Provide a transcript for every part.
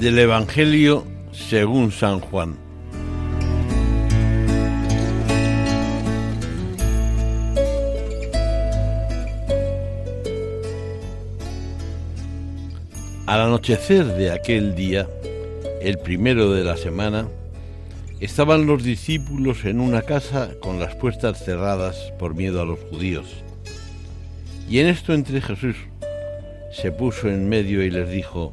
Del Evangelio según San Juan. Al anochecer de aquel día, el primero de la semana, estaban los discípulos en una casa con las puertas cerradas por miedo a los judíos. Y en esto entre Jesús se puso en medio y les dijo,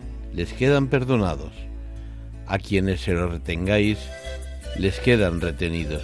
les quedan perdonados. A quienes se los retengáis, les quedan retenidos.